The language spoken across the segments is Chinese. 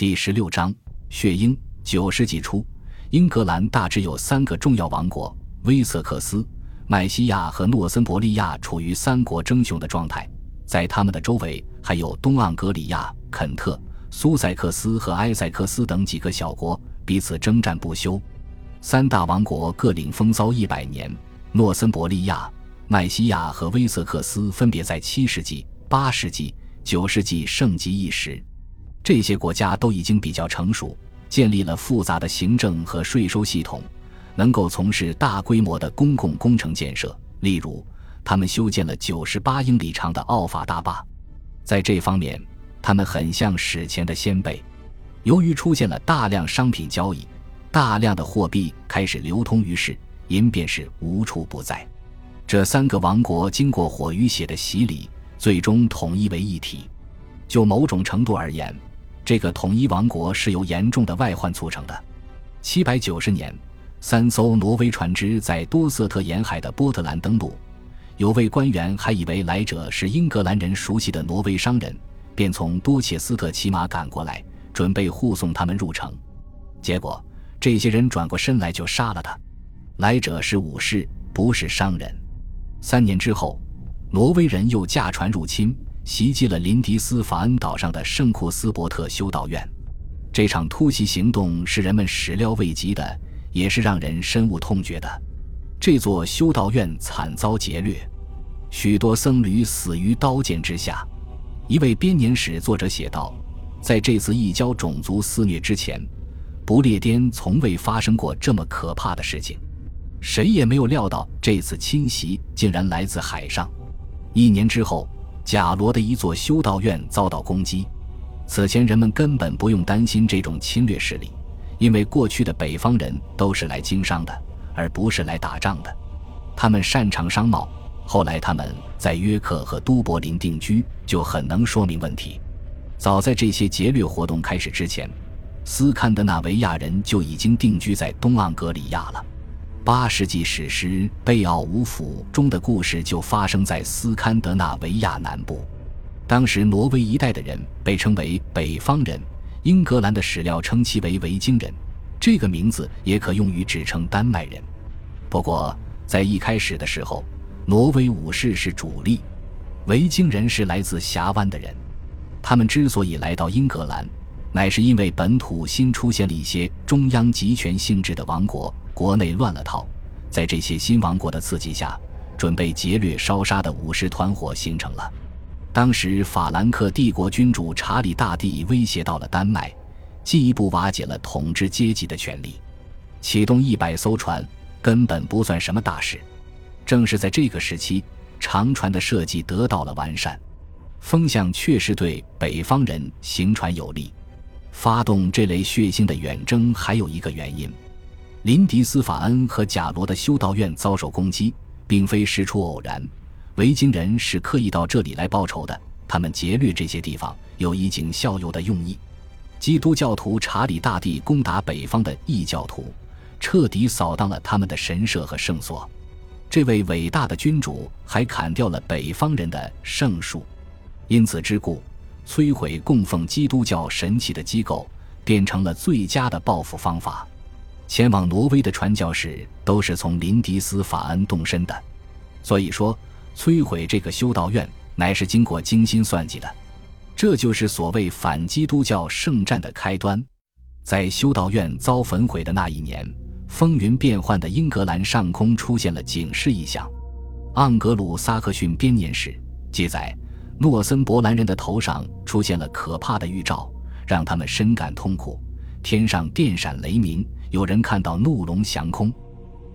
第十六章血鹰。九世纪初，英格兰大致有三个重要王国：威瑟克斯、麦西亚和诺森伯利亚，处于三国争雄的状态。在他们的周围，还有东盎格里亚、肯特、苏塞克斯和埃塞克斯等几个小国，彼此征战不休。三大王国各领风骚一百年。诺森伯利亚、麦西亚和威瑟克斯分别在七世纪、八世纪、九世纪盛极一时。这些国家都已经比较成熟，建立了复杂的行政和税收系统，能够从事大规模的公共工程建设。例如，他们修建了九十八英里长的奥法大坝。在这方面，他们很像史前的先辈。由于出现了大量商品交易，大量的货币开始流通于世，银便是无处不在。这三个王国经过火与血的洗礼，最终统一为一体。就某种程度而言，这个统一王国是由严重的外患促成的。七百九十年，三艘挪威船只在多瑟特沿海的波特兰登陆，有位官员还以为来者是英格兰人熟悉的挪威商人，便从多切斯特骑马赶过来，准备护送他们入城。结果，这些人转过身来就杀了他。来者是武士，不是商人。三年之后，挪威人又驾船入侵。袭击了林迪斯法恩岛上的圣库斯伯特修道院，这场突袭行动是人们始料未及的，也是让人深恶痛绝的。这座修道院惨遭劫掠，许多僧侣死于刀剑之下。一位编年史作者写道：“在这次异教种族肆虐之前，不列颠从未发生过这么可怕的事情。谁也没有料到这次侵袭竟然来自海上。”一年之后。贾罗的一座修道院遭到攻击。此前人们根本不用担心这种侵略势力，因为过去的北方人都是来经商的，而不是来打仗的。他们擅长商贸，后来他们在约克和都柏林定居，就很能说明问题。早在这些劫掠活动开始之前，斯堪的纳维亚人就已经定居在东盎格里亚了。八世纪史诗《贝奥武甫》中的故事就发生在斯堪的纳维亚南部。当时挪威一带的人被称为北方人，英格兰的史料称其为维京人。这个名字也可用于指称丹麦人。不过，在一开始的时候，挪威武士是主力，维京人是来自峡湾的人。他们之所以来到英格兰，乃是因为本土新出现了一些中央集权性质的王国。国内乱了套，在这些新王国的刺激下，准备劫掠烧杀的武士团伙形成了。当时法兰克帝国君主查理大帝威胁到了丹麦，进一步瓦解了统治阶级的权力。启动一百艘船根本不算什么大事。正是在这个时期，长船的设计得到了完善，风向确实对北方人行船有利。发动这类血腥的远征还有一个原因。林迪斯法恩和贾罗的修道院遭受攻击，并非事出偶然。维京人是刻意到这里来报仇的，他们劫掠这些地方有以儆效尤的用意。基督教徒查理大帝攻打北方的异教徒，彻底扫荡了他们的神社和圣所。这位伟大的君主还砍掉了北方人的圣树，因此之故，摧毁供奉基督教神奇的机构变成了最佳的报复方法。前往挪威的传教士都是从林迪斯法恩动身的，所以说摧毁这个修道院乃是经过精心算计的。这就是所谓反基督教圣战的开端。在修道院遭焚毁的那一年，风云变幻的英格兰上空出现了警示异象。盎格鲁撒克逊编年史记载，诺森伯兰人的头上出现了可怕的预兆，让他们深感痛苦。天上电闪雷鸣。有人看到怒龙降空，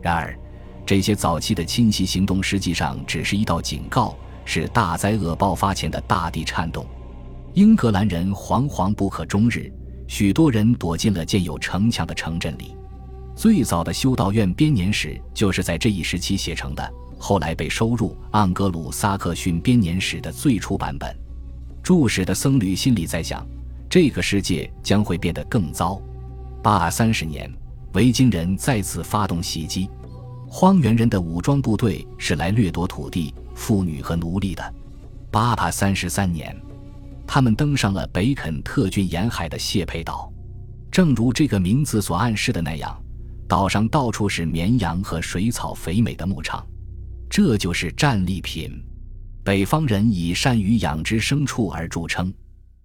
然而，这些早期的侵袭行动实际上只是一道警告，是大灾厄爆发前的大地颤动。英格兰人惶惶不可终日，许多人躲进了建有城墙的城镇里。最早的修道院编年史就是在这一时期写成的，后来被收入《盎格鲁撒克逊编年史》的最初版本。注史的僧侣心里在想：这个世界将会变得更糟。八三十年。维京人再次发动袭击，荒原人的武装部队是来掠夺土地、妇女和奴隶的。八八三十三年，他们登上了北肯特郡沿海的谢佩岛。正如这个名字所暗示的那样，岛上到处是绵羊和水草肥美的牧场，这就是战利品。北方人以善于养殖牲畜而著称。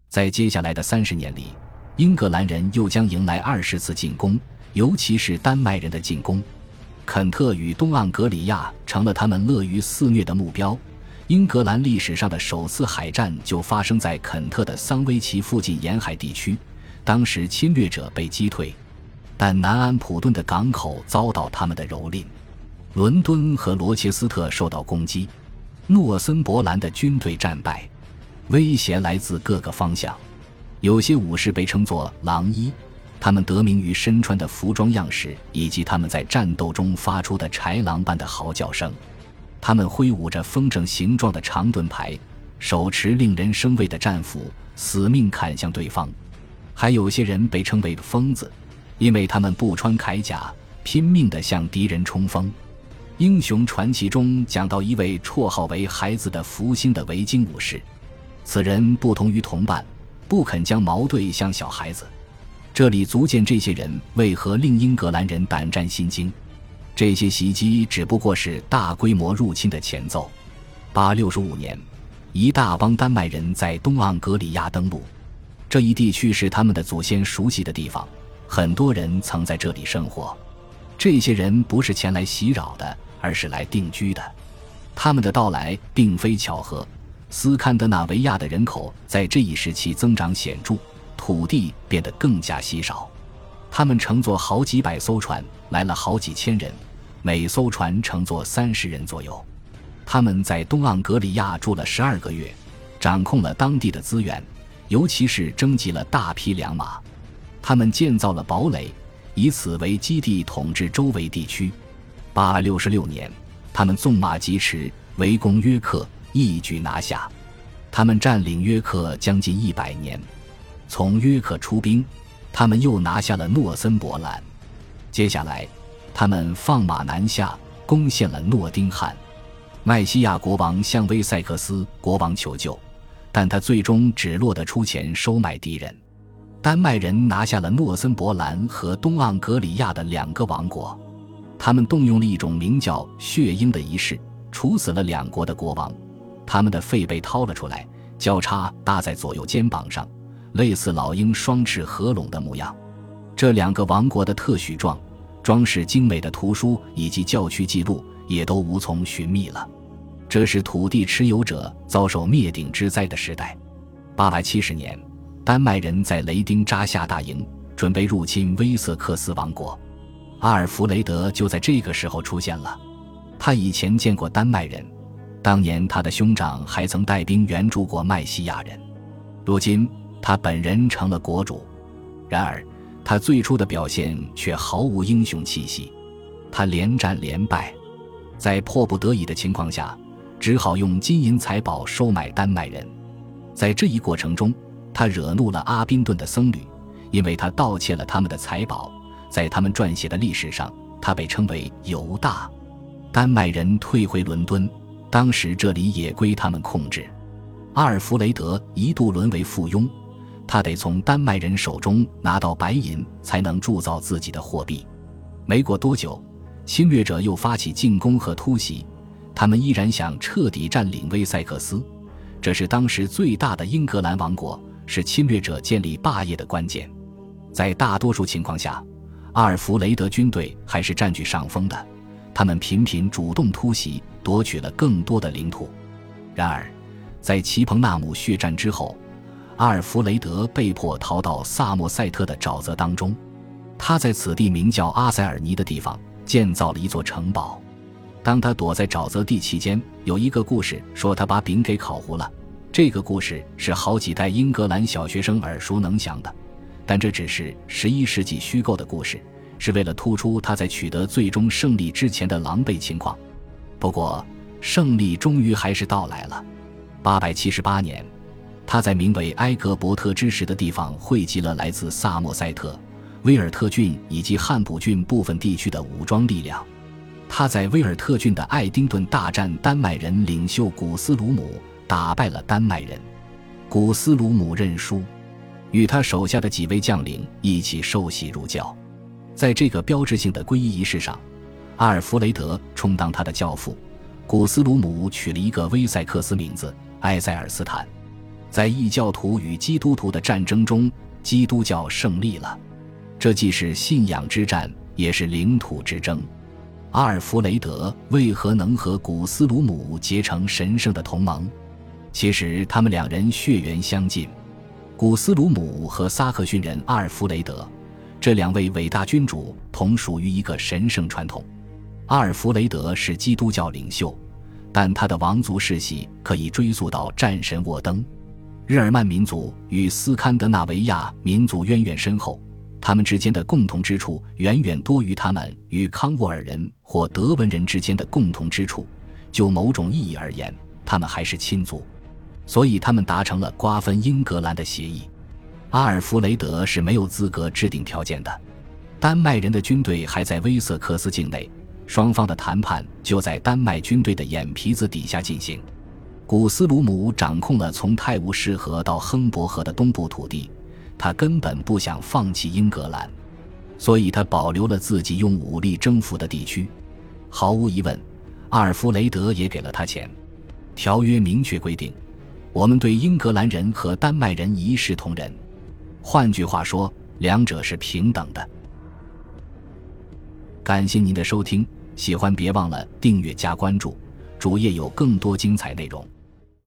在接下来的三十年里，英格兰人又将迎来二十次进攻，尤其是丹麦人的进攻。肯特与东盎格里亚成了他们乐于肆虐的目标。英格兰历史上的首次海战就发生在肯特的桑威奇附近沿海地区。当时侵略者被击退，但南安普顿的港口遭到他们的蹂躏，伦敦和罗切斯特受到攻击，诺森伯兰的军队战败，威胁来自各个方向。有些武士被称作“狼医”，他们得名于身穿的服装样式以及他们在战斗中发出的豺狼般的嚎叫声。他们挥舞着风筝形状的长盾牌，手持令人生畏的战斧，死命砍向对方。还有些人被称为疯子，因为他们不穿铠甲，拼命地向敌人冲锋。英雄传奇中讲到一位绰号为“孩子的福星”的维京武士，此人不同于同伴，不肯将矛对向小孩子。这里足见这些人为何令英格兰人胆战心惊。这些袭击只不过是大规模入侵的前奏。八六十五年，一大帮丹麦人在东盎格里亚登陆。这一地区是他们的祖先熟悉的地方，很多人曾在这里生活。这些人不是前来袭扰的，而是来定居的。他们的到来并非巧合。斯堪的纳维亚的人口在这一时期增长显著，土地变得更加稀少。他们乘坐好几百艘船来了好几千人，每艘船乘坐三十人左右。他们在东盎格里亚住了十二个月，掌控了当地的资源。尤其是征集了大批良马，他们建造了堡垒，以此为基地统治周围地区。八六十六年，他们纵马疾驰，围攻约克，一举拿下。他们占领约克将近一百年，从约克出兵，他们又拿下了诺森伯兰。接下来，他们放马南下，攻陷了诺丁汉。麦西亚国王向威塞克斯国王求救。但他最终只落得出钱收买敌人。丹麦人拿下了诺森伯兰和东盎格里亚的两个王国，他们动用了一种名叫血鹰的仪式，处死了两国的国王。他们的肺被掏了出来，交叉搭在左右肩膀上，类似老鹰双翅合拢的模样。这两个王国的特许状、装饰精美的图书以及教区记录也都无从寻觅了。这是土地持有者遭受灭顶之灾的时代。八百七十年，丹麦人在雷丁扎下大营，准备入侵威瑟克斯王国。阿尔弗雷德就在这个时候出现了。他以前见过丹麦人，当年他的兄长还曾带兵援助过麦西亚人。如今他本人成了国主，然而他最初的表现却毫无英雄气息。他连战连败，在迫不得已的情况下。只好用金银财宝收买丹麦人，在这一过程中，他惹怒了阿宾顿的僧侣，因为他盗窃了他们的财宝。在他们撰写的历史上，他被称为犹大。丹麦人退回伦敦，当时这里也归他们控制。阿尔弗雷德一度沦为附庸，他得从丹麦人手中拿到白银，才能铸造自己的货币。没过多久，侵略者又发起进攻和突袭。他们依然想彻底占领威塞克斯，这是当时最大的英格兰王国，是侵略者建立霸业的关键。在大多数情况下，阿尔弗雷德军队还是占据上风的，他们频频主动突袭，夺取了更多的领土。然而，在齐彭纳姆血战之后，阿尔弗雷德被迫逃到萨默塞特的沼泽当中，他在此地名叫阿塞尔尼的地方建造了一座城堡。当他躲在沼泽地期间，有一个故事说他把饼给烤糊了。这个故事是好几代英格兰小学生耳熟能详的，但这只是十一世纪虚构的故事，是为了突出他在取得最终胜利之前的狼狈情况。不过，胜利终于还是到来了。八百七十八年，他在名为埃格伯特之石的地方汇集了来自萨默塞特、威尔特郡以及汉普郡部分地区的武装力量。他在威尔特郡的爱丁顿大战丹麦人领袖古斯鲁姆，打败了丹麦人。古斯鲁姆认输，与他手下的几位将领一起受洗入教。在这个标志性的皈依仪式上，阿尔弗雷德充当他的教父，古斯鲁姆取了一个威塞克斯名字埃塞尔斯坦。在异教徒与基督徒的战争中，基督教胜利了。这既是信仰之战，也是领土之争。阿尔弗雷德为何能和古斯鲁姆结成神圣的同盟？其实他们两人血缘相近。古斯鲁姆和撒克逊人阿尔弗雷德这两位伟大君主同属于一个神圣传统。阿尔弗雷德是基督教领袖，但他的王族世系可以追溯到战神沃登。日耳曼民族与斯堪的纳维亚民族渊源深厚。他们之间的共同之处远远多于他们与康沃尔人或德文人之间的共同之处。就某种意义而言，他们还是亲族，所以他们达成了瓜分英格兰的协议。阿尔弗雷德是没有资格制定条件的。丹麦人的军队还在威瑟克斯境内，双方的谈判就在丹麦军队的眼皮子底下进行。古斯鲁姆掌控了从泰晤士河到亨伯河的东部土地。他根本不想放弃英格兰，所以他保留了自己用武力征服的地区。毫无疑问，阿尔弗雷德也给了他钱。条约明确规定，我们对英格兰人和丹麦人一视同仁。换句话说，两者是平等的。感谢您的收听，喜欢别忘了订阅加关注，主页有更多精彩内容。